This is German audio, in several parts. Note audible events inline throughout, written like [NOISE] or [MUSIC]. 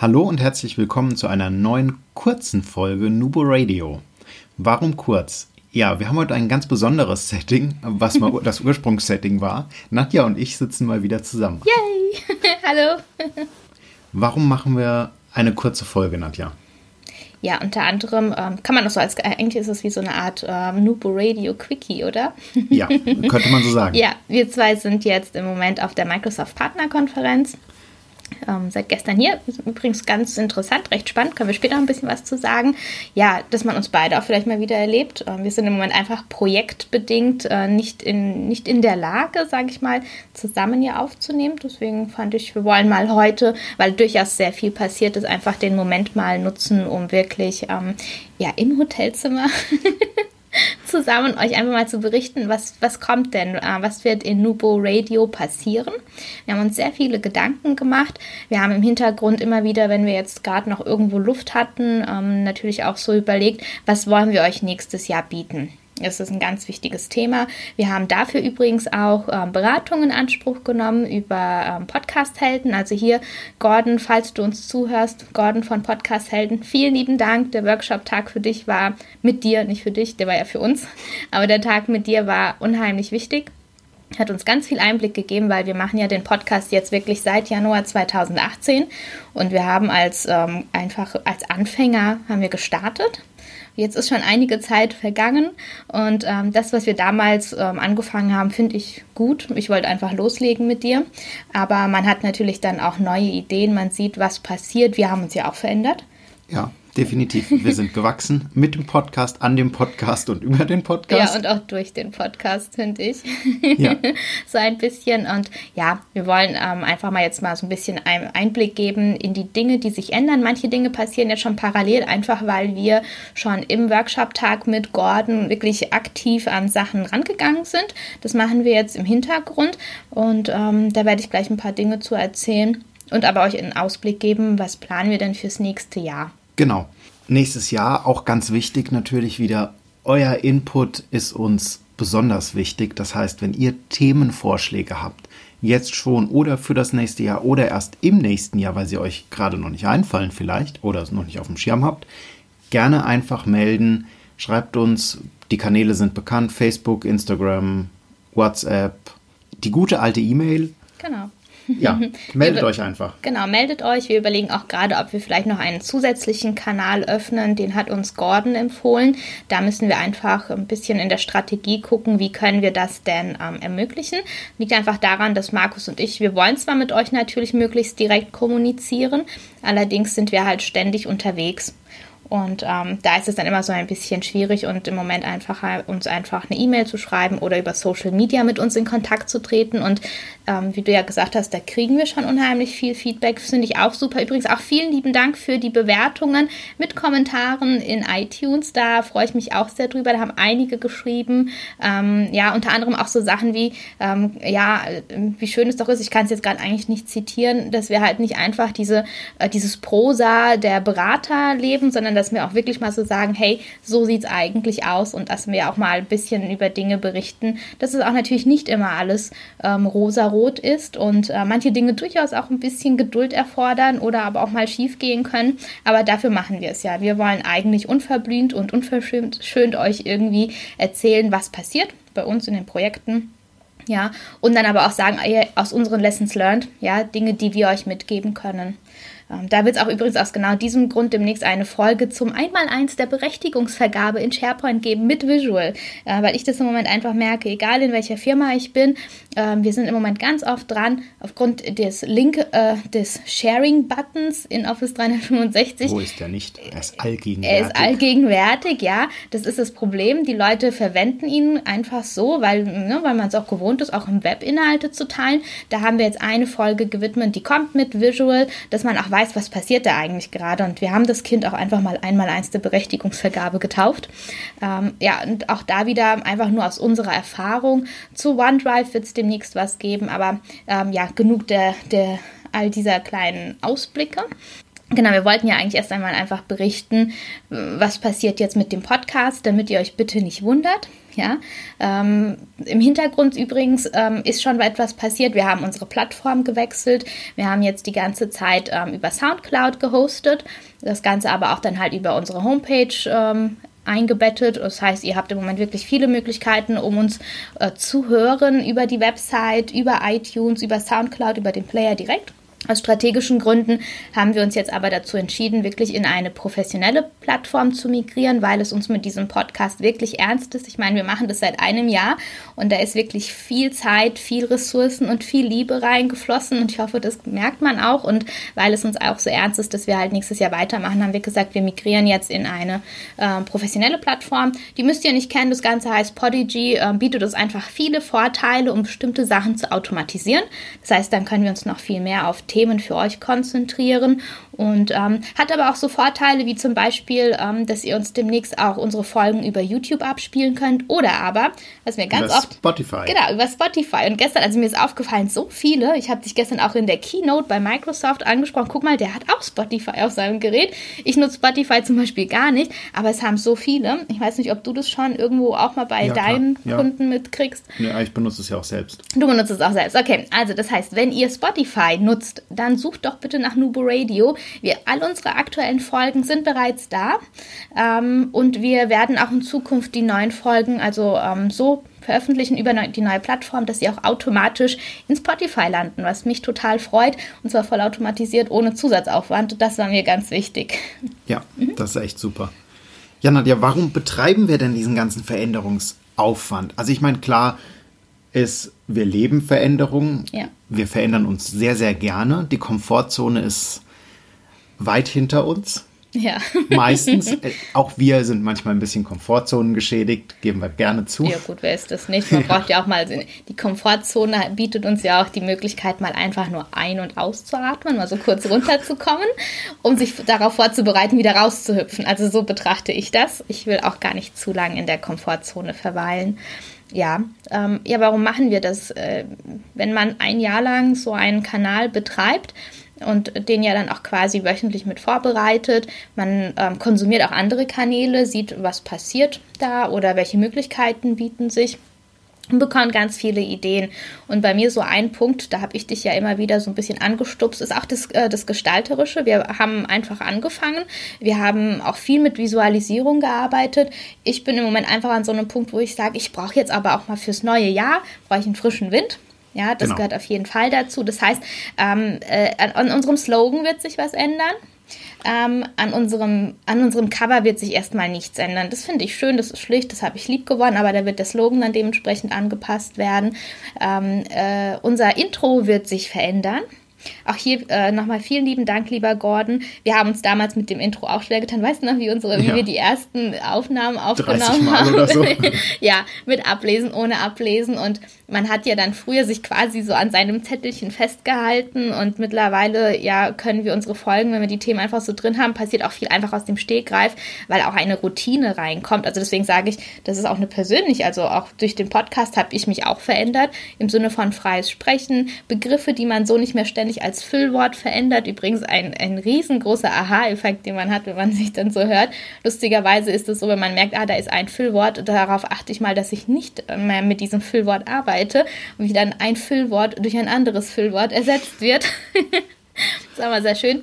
Hallo und herzlich willkommen zu einer neuen kurzen Folge Nubo Radio. Warum kurz? Ja, wir haben heute ein ganz besonderes Setting, was mal [LAUGHS] das Ursprungssetting war. Nadja und ich sitzen mal wieder zusammen. Yay! [LAUGHS] Hallo! Warum machen wir eine kurze Folge, Nadja? Ja, unter anderem ähm, kann man das so als, eigentlich ist es wie so eine Art ähm, Nubo Radio Quickie, oder? Ja, könnte man so sagen. [LAUGHS] ja, wir zwei sind jetzt im Moment auf der Microsoft Partnerkonferenz ähm, seit gestern hier. Übrigens ganz interessant, recht spannend, können wir später noch ein bisschen was zu sagen. Ja, dass man uns beide auch vielleicht mal wieder erlebt. Ähm, wir sind im Moment einfach projektbedingt äh, nicht, in, nicht in der Lage, sage ich mal, zusammen hier aufzunehmen. Deswegen fand ich, wir wollen mal heute, weil durchaus sehr viel passiert ist, einfach den Moment mal nutzen, um wirklich ähm, ja, im Hotelzimmer zusammen euch einfach mal zu berichten, was, was kommt denn, äh, was wird in Nubo Radio passieren. Wir haben uns sehr viele Gedanken gemacht. Wir haben im Hintergrund immer wieder, wenn wir jetzt gerade noch irgendwo Luft hatten, ähm, natürlich auch so überlegt, was wollen wir euch nächstes Jahr bieten. Das ist ein ganz wichtiges Thema. Wir haben dafür übrigens auch ähm, Beratungen in Anspruch genommen über ähm, Podcast-Helden. Also hier, Gordon, falls du uns zuhörst, Gordon von Podcast-Helden, vielen lieben Dank. Der Workshop-Tag für dich war mit dir, nicht für dich, der war ja für uns. [LAUGHS] Aber der Tag mit dir war unheimlich wichtig hat uns ganz viel Einblick gegeben, weil wir machen ja den Podcast jetzt wirklich seit Januar 2018 und wir haben als ähm, einfach als Anfänger haben wir gestartet Jetzt ist schon einige Zeit vergangen und ähm, das, was wir damals ähm, angefangen haben, finde ich gut. Ich wollte einfach loslegen mit dir. Aber man hat natürlich dann auch neue Ideen, man sieht, was passiert. Wir haben uns ja auch verändert. Ja definitiv. Wir sind gewachsen mit dem Podcast, an dem Podcast und über den Podcast. Ja, und auch durch den Podcast, finde ich. Ja. [LAUGHS] so ein bisschen. Und ja, wir wollen ähm, einfach mal jetzt mal so ein bisschen einen Einblick geben in die Dinge, die sich ändern. Manche Dinge passieren jetzt schon parallel, einfach weil wir schon im Workshop-Tag mit Gordon wirklich aktiv an Sachen rangegangen sind. Das machen wir jetzt im Hintergrund. Und ähm, da werde ich gleich ein paar Dinge zu erzählen und aber euch einen Ausblick geben, was planen wir denn fürs nächste Jahr. Genau. Nächstes Jahr auch ganz wichtig natürlich wieder, euer Input ist uns besonders wichtig. Das heißt, wenn ihr Themenvorschläge habt, jetzt schon oder für das nächste Jahr oder erst im nächsten Jahr, weil sie euch gerade noch nicht einfallen vielleicht oder es noch nicht auf dem Schirm habt, gerne einfach melden. Schreibt uns, die Kanäle sind bekannt, Facebook, Instagram, WhatsApp, die gute alte E-Mail. Genau. Ja, [LAUGHS] meldet euch einfach. Genau, meldet euch. Wir überlegen auch gerade, ob wir vielleicht noch einen zusätzlichen Kanal öffnen. Den hat uns Gordon empfohlen. Da müssen wir einfach ein bisschen in der Strategie gucken, wie können wir das denn ähm, ermöglichen. Liegt einfach daran, dass Markus und ich, wir wollen zwar mit euch natürlich möglichst direkt kommunizieren, allerdings sind wir halt ständig unterwegs. Und ähm, da ist es dann immer so ein bisschen schwierig und im Moment einfacher, uns einfach eine E-Mail zu schreiben oder über Social Media mit uns in Kontakt zu treten. Und ähm, wie du ja gesagt hast, da kriegen wir schon unheimlich viel Feedback. Finde ich auch super. Übrigens auch vielen lieben Dank für die Bewertungen mit Kommentaren in iTunes. Da freue ich mich auch sehr drüber. Da haben einige geschrieben. Ähm, ja, unter anderem auch so Sachen wie, ähm, ja, wie schön es doch ist, ich kann es jetzt gerade eigentlich nicht zitieren, dass wir halt nicht einfach diese, äh, dieses Prosa der Berater leben, sondern dass wir auch wirklich mal so sagen, hey, so sieht es eigentlich aus und dass wir auch mal ein bisschen über Dinge berichten. Das ist auch natürlich nicht immer alles ähm, rosa-rot ist und äh, manche Dinge durchaus auch ein bisschen Geduld erfordern oder aber auch mal schief gehen können. Aber dafür machen wir es ja. Wir wollen eigentlich unverblümt und unverschämt schön euch irgendwie erzählen, was passiert bei uns in den Projekten. Ja, und dann aber auch sagen, aus unseren Lessons learned, ja, Dinge, die wir euch mitgeben können. Ähm, da wird es auch übrigens aus genau diesem Grund demnächst eine Folge zum Einmaleins der Berechtigungsvergabe in SharePoint geben mit Visual, äh, weil ich das im Moment einfach merke, egal in welcher Firma ich bin, äh, wir sind im Moment ganz oft dran, aufgrund des Link, äh, des Sharing-Buttons in Office 365. Wo ist der nicht? Er ist allgegenwärtig. Er ist allgegenwärtig, ja. Das ist das Problem. Die Leute verwenden ihn einfach so, weil, ne, weil man es auch gewohnt ist, auch im Web Inhalte zu teilen. Da haben wir jetzt eine Folge gewidmet, die kommt mit Visual, dass man auch weiß, weiß, was passiert da eigentlich gerade. Und wir haben das Kind auch einfach mal einmal eins der Berechtigungsvergabe getauft. Ähm, ja, und auch da wieder einfach nur aus unserer Erfahrung. Zu OneDrive wird es demnächst was geben, aber ähm, ja, genug der, der all dieser kleinen Ausblicke. Genau, wir wollten ja eigentlich erst einmal einfach berichten, was passiert jetzt mit dem Podcast, damit ihr euch bitte nicht wundert. Ja, ähm, im Hintergrund übrigens ähm, ist schon etwas passiert. Wir haben unsere Plattform gewechselt. Wir haben jetzt die ganze Zeit ähm, über SoundCloud gehostet. Das Ganze aber auch dann halt über unsere Homepage ähm, eingebettet. Das heißt, ihr habt im Moment wirklich viele Möglichkeiten, um uns äh, zu hören über die Website, über iTunes, über SoundCloud, über den Player direkt. Aus strategischen Gründen haben wir uns jetzt aber dazu entschieden, wirklich in eine professionelle Plattform zu migrieren, weil es uns mit diesem Podcast wirklich ernst ist. Ich meine, wir machen das seit einem Jahr und da ist wirklich viel Zeit, viel Ressourcen und viel Liebe reingeflossen und ich hoffe, das merkt man auch und weil es uns auch so ernst ist, dass wir halt nächstes Jahr weitermachen, haben wir gesagt, wir migrieren jetzt in eine äh, professionelle Plattform. Die müsst ihr nicht kennen, das Ganze heißt Podigy, äh, bietet uns einfach viele Vorteile, um bestimmte Sachen zu automatisieren. Das heißt, dann können wir uns noch viel mehr auf Themen für euch konzentrieren und ähm, hat aber auch so Vorteile wie zum Beispiel, ähm, dass ihr uns demnächst auch unsere Folgen über YouTube abspielen könnt oder aber, was mir ganz über oft Spotify. Genau, über Spotify. Und gestern, also mir ist aufgefallen, so viele, ich habe dich gestern auch in der Keynote bei Microsoft angesprochen, guck mal, der hat auch Spotify auf seinem Gerät. Ich nutze Spotify zum Beispiel gar nicht, aber es haben so viele. Ich weiß nicht, ob du das schon irgendwo auch mal bei Ja, deinen Ja. Kunden mitkriegst. Ja, ich benutze es ja auch selbst. Du benutzt es auch selbst. Okay, also das heißt, wenn ihr Spotify nutzt, dann sucht doch bitte nach Nubo Radio. Wir, all unsere aktuellen Folgen sind bereits da ähm, und wir werden auch in Zukunft die neuen Folgen also ähm, so veröffentlichen über die neue Plattform, dass sie auch automatisch in Spotify landen, was mich total freut und zwar vollautomatisiert ohne Zusatzaufwand. Das war mir ganz wichtig. Ja, [LAUGHS] das ist echt super. Ja, Nadja, warum betreiben wir denn diesen ganzen Veränderungsaufwand? Also ich meine, klar ist, wir leben Veränderungen. Ja. Wir verändern uns sehr, sehr gerne. Die Komfortzone ist weit hinter uns. Ja. [LAUGHS] Meistens. Äh, Auch wir sind manchmal ein bisschen Komfortzonen geschädigt, geben wir gerne zu. Ja gut, wer ist das nicht? Man [LAUGHS] braucht ja auch mal, die Komfortzone bietet uns ja auch die Möglichkeit, mal einfach nur ein- und auszuatmen, mal so kurz runterzukommen, um sich darauf vorzubereiten, wieder rauszuhüpfen. Also so betrachte ich das. Ich will auch gar nicht zu lange in der Komfortzone verweilen. Ja, ähm, ja, warum machen wir das? Äh, wenn man ein Jahr lang so einen Kanal betreibt, und den ja dann auch quasi wöchentlich mit vorbereitet. Man ähm, konsumiert auch andere Kanäle, sieht, was passiert da oder welche Möglichkeiten bieten sich und bekommt ganz viele Ideen. Und bei mir so ein Punkt, da habe ich dich ja immer wieder so ein bisschen angestupst, ist auch das, äh, das Gestalterische. Wir haben einfach angefangen. Wir haben auch viel mit Visualisierung gearbeitet. Ich bin im Moment einfach an so einem Punkt, wo ich sage, ich brauche jetzt aber auch mal fürs neue Jahr, brauche ich einen frischen Wind. Ja, das Genau. gehört auf jeden Fall dazu. Das heißt, ähm, äh, an, an unserem Slogan wird sich was ändern. Ähm, an, unserem, an unserem Cover wird sich erstmal nichts ändern. Das finde ich schön, das ist schlicht, das habe ich lieb gewonnen, aber da wird der Slogan dann dementsprechend angepasst werden. Ähm, äh, unser Intro wird sich verändern. Auch hier äh, nochmal vielen lieben Dank, lieber Gordon. Wir haben uns damals mit dem Intro auch schwer getan. Weißt du noch, wie, unsere, wie Ja. wir die ersten Aufnahmen 30 aufgenommen haben? so. [LAUGHS] ja, mit Ablesen, ohne Ablesen. Und man hat ja dann früher sich quasi so an seinem Zettelchen festgehalten. Und mittlerweile, ja, können wir unsere Folgen, wenn wir die Themen einfach so drin haben, passiert auch viel einfach aus dem Stegreif, weil auch eine Routine reinkommt. Also deswegen sage ich, das ist auch eine persönliche, also auch durch den Podcast habe ich mich auch verändert, im Sinne von freies Sprechen, Begriffe, die man so nicht mehr ständig als Füllwort verändert. Übrigens ein, ein riesengroßer Aha-Effekt, den man hat, wenn man [LAUGHS] sich dann so hört. Lustigerweise ist es so, wenn man merkt, ah, da ist ein Füllwort, darauf achte ich mal, dass ich nicht mehr mit diesem Füllwort arbeite und wie dann ein Füllwort durch ein anderes Füllwort ersetzt wird. [LAUGHS] das ist aber sehr schön.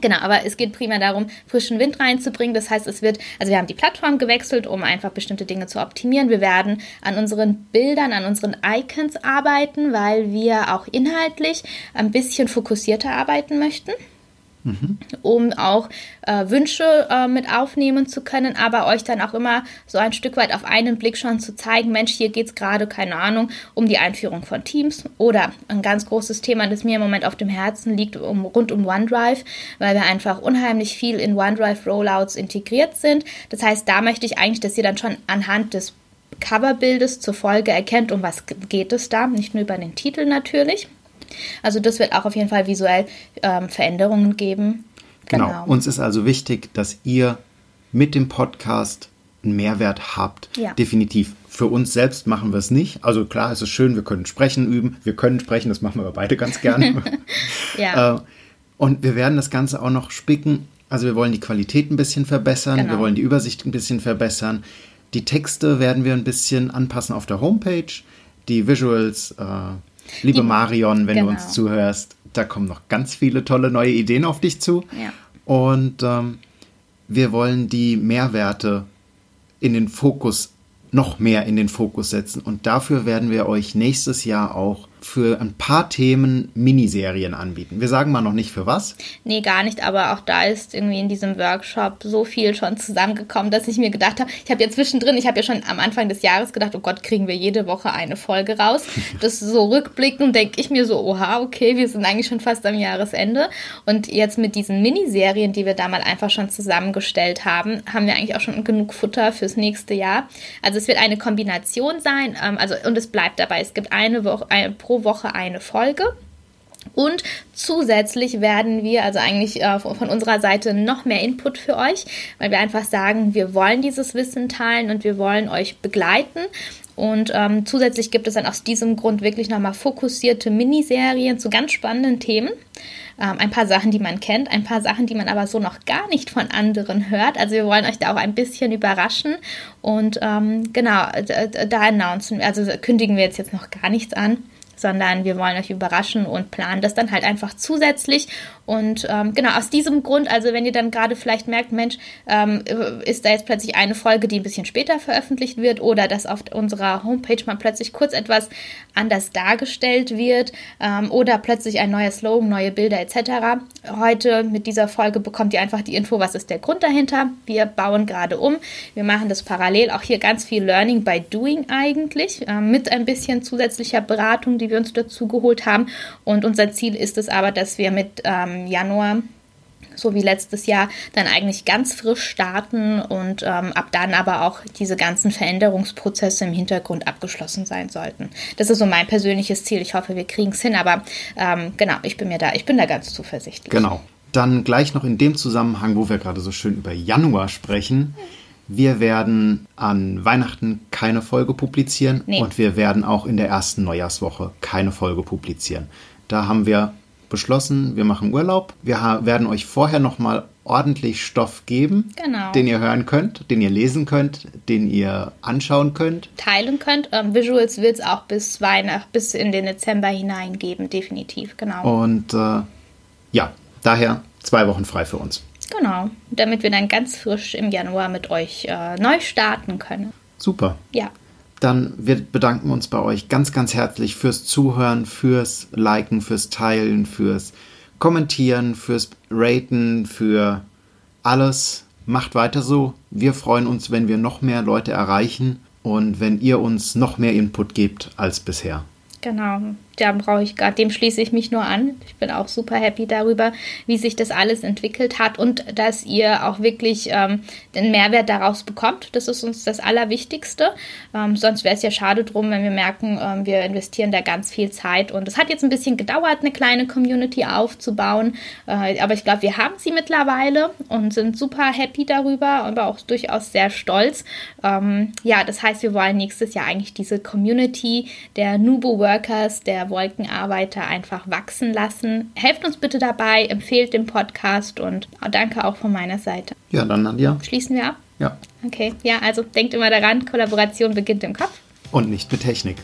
Genau, aber es geht primär darum, frischen Wind reinzubringen. Das heißt, es wird, also wir haben die Plattform gewechselt, um einfach bestimmte Dinge zu optimieren. Wir werden an unseren Bildern, an unseren Icons arbeiten, weil wir auch inhaltlich ein bisschen fokussierter arbeiten möchten um auch äh, Wünsche äh, mit aufnehmen zu können, aber euch dann auch immer so ein Stück weit auf einen Blick schon zu zeigen, Mensch, hier geht es gerade, keine Ahnung, um die Einführung von Teams oder ein ganz großes Thema, das mir im Moment auf dem Herzen liegt, um, rund um OneDrive, weil wir einfach unheimlich viel in OneDrive-Rollouts integriert sind. Das heißt, da möchte ich eigentlich, dass ihr dann schon anhand des Coverbildes zur Folge erkennt, um was geht es da, nicht nur über den Titel natürlich. Also das wird auch auf jeden Fall visuell ähm, Veränderungen geben. Genau. genau. Uns ist also wichtig, dass ihr mit dem Podcast einen Mehrwert habt. Ja. Definitiv. Für uns selbst machen wir es nicht. Also klar, es ist schön, wir können sprechen üben. Wir können sprechen, das machen wir beide ganz gerne. [LAUGHS] ja. [LAUGHS] Äh, und wir werden das Ganze auch noch spicken. Also wir wollen die Qualität ein bisschen verbessern, genau. wir wollen die Übersicht ein bisschen verbessern. Die Texte werden wir ein bisschen anpassen auf der Homepage. Die Visuals, äh, liebe die, Marion, wenn genau. du uns genau. zuhörst, da kommen noch ganz viele tolle neue Ideen auf dich zu. Ja. Und ähm, wir wollen die Mehrwerte in den Fokus, noch mehr in den Fokus setzen. Und dafür werden wir euch nächstes Jahr auch für ein paar Themen Miniserien anbieten. Wir sagen mal noch nicht für was. Nee, gar nicht, aber auch da ist irgendwie in diesem Workshop so viel schon zusammengekommen, dass ich mir gedacht habe, ich habe ja zwischendrin, ich habe ja schon am Anfang des Jahres gedacht, oh Gott, kriegen wir jede Woche eine Folge raus. [LAUGHS] Das so rückblickend denke ich mir so, oha, okay, wir sind eigentlich schon fast am Jahresende. Und jetzt mit diesen Miniserien, die wir da mal einfach schon zusammengestellt haben, haben wir eigentlich auch schon genug Futter fürs nächste Jahr. Also es wird eine Kombination sein, ähm, also und es bleibt dabei, es gibt eine Woche, eine, pro Woche eine Folge. Und zusätzlich werden wir, also eigentlich äh, von unserer Seite, noch mehr Input für euch, weil wir einfach sagen, wir wollen dieses Wissen teilen und wir wollen euch begleiten. Und ähm, zusätzlich gibt es dann aus diesem Grund wirklich nochmal fokussierte Miniserien zu ganz spannenden Themen. Ähm, ein paar Sachen, die man kennt, ein paar Sachen, die man aber so noch gar nicht von anderen hört. Also wir wollen euch da auch ein bisschen überraschen. Und ähm, genau, da announcen, also kündigen wir jetzt, jetzt noch gar nichts an sondern wir wollen euch überraschen und planen das dann halt einfach zusätzlich. Und ähm, genau aus diesem Grund, also wenn ihr dann gerade vielleicht merkt, Mensch, ähm, ist da jetzt plötzlich eine Folge, die ein bisschen später veröffentlicht wird oder dass auf unserer Homepage mal plötzlich kurz etwas anders dargestellt wird ähm, oder plötzlich ein neuer Slogan, neue Bilder etc. Heute mit dieser Folge bekommt ihr einfach die Info, was ist der Grund dahinter. Wir bauen gerade um. Wir machen das parallel. Auch hier ganz viel Learning by Doing eigentlich äh, mit ein bisschen zusätzlicher Beratung, die wir uns dazu geholt haben. Und unser Ziel ist es aber, dass wir mit ähm, Januar so wie letztes Jahr, dann eigentlich ganz frisch starten und ähm, ab dann aber auch diese ganzen Veränderungsprozesse im Hintergrund abgeschlossen sein sollten. Das ist so mein persönliches Ziel. Ich hoffe, wir kriegen es hin, aber ähm, genau, ich bin mir da, ich bin da ganz zuversichtlich. Genau. Dann gleich noch in dem Zusammenhang, wo wir gerade so schön über Januar sprechen. Wir werden an Weihnachten keine Folge publizieren nee. und wir werden auch in der ersten Neujahrswoche keine Folge publizieren. Da haben wir beschlossen, wir machen Urlaub. Wir werden euch vorher nochmal ordentlich Stoff geben, genau. den ihr hören könnt, den ihr lesen könnt, den ihr anschauen könnt. Teilen könnt. Ähm, Visuals wird es auch bis Weihnachten, bis in den Dezember hinein geben, definitiv, genau. Und äh, ja, daher zwei Wochen frei für uns. Genau, damit wir dann ganz frisch im Januar mit euch äh, neu starten können. Super. Ja. Dann wir bedanken uns bei euch ganz, ganz herzlich fürs Zuhören, fürs Liken, fürs Teilen, fürs Kommentieren, fürs Raten, für alles. Macht weiter so. Wir freuen uns, wenn wir noch mehr Leute erreichen und wenn ihr uns noch mehr Input gebt als bisher. Genau, da brauche ich gerade, dem schließe ich mich nur an. Ich bin auch super happy darüber, wie sich das alles entwickelt hat und dass ihr auch wirklich ähm, den Mehrwert daraus bekommt. Das ist uns das Allerwichtigste. Ähm, sonst wäre es ja schade drum, wenn wir merken, ähm, wir investieren da ganz viel Zeit. Und es hat jetzt ein bisschen gedauert, eine kleine Community aufzubauen. Äh, aber ich glaube, wir haben sie mittlerweile und sind super happy darüber, aber auch durchaus sehr stolz. Ähm, ja, das heißt, wir wollen nächstes Jahr eigentlich diese Community der Nubo Workers, der Wolkenarbeiter einfach wachsen lassen. Helft uns bitte dabei, empfehlt den Podcast und danke auch von meiner Seite. Ja, dann Nadja. Schließen wir ab? Ja. Okay, ja, also denkt immer daran, Kollaboration beginnt im Kopf. Und nicht mit Technik.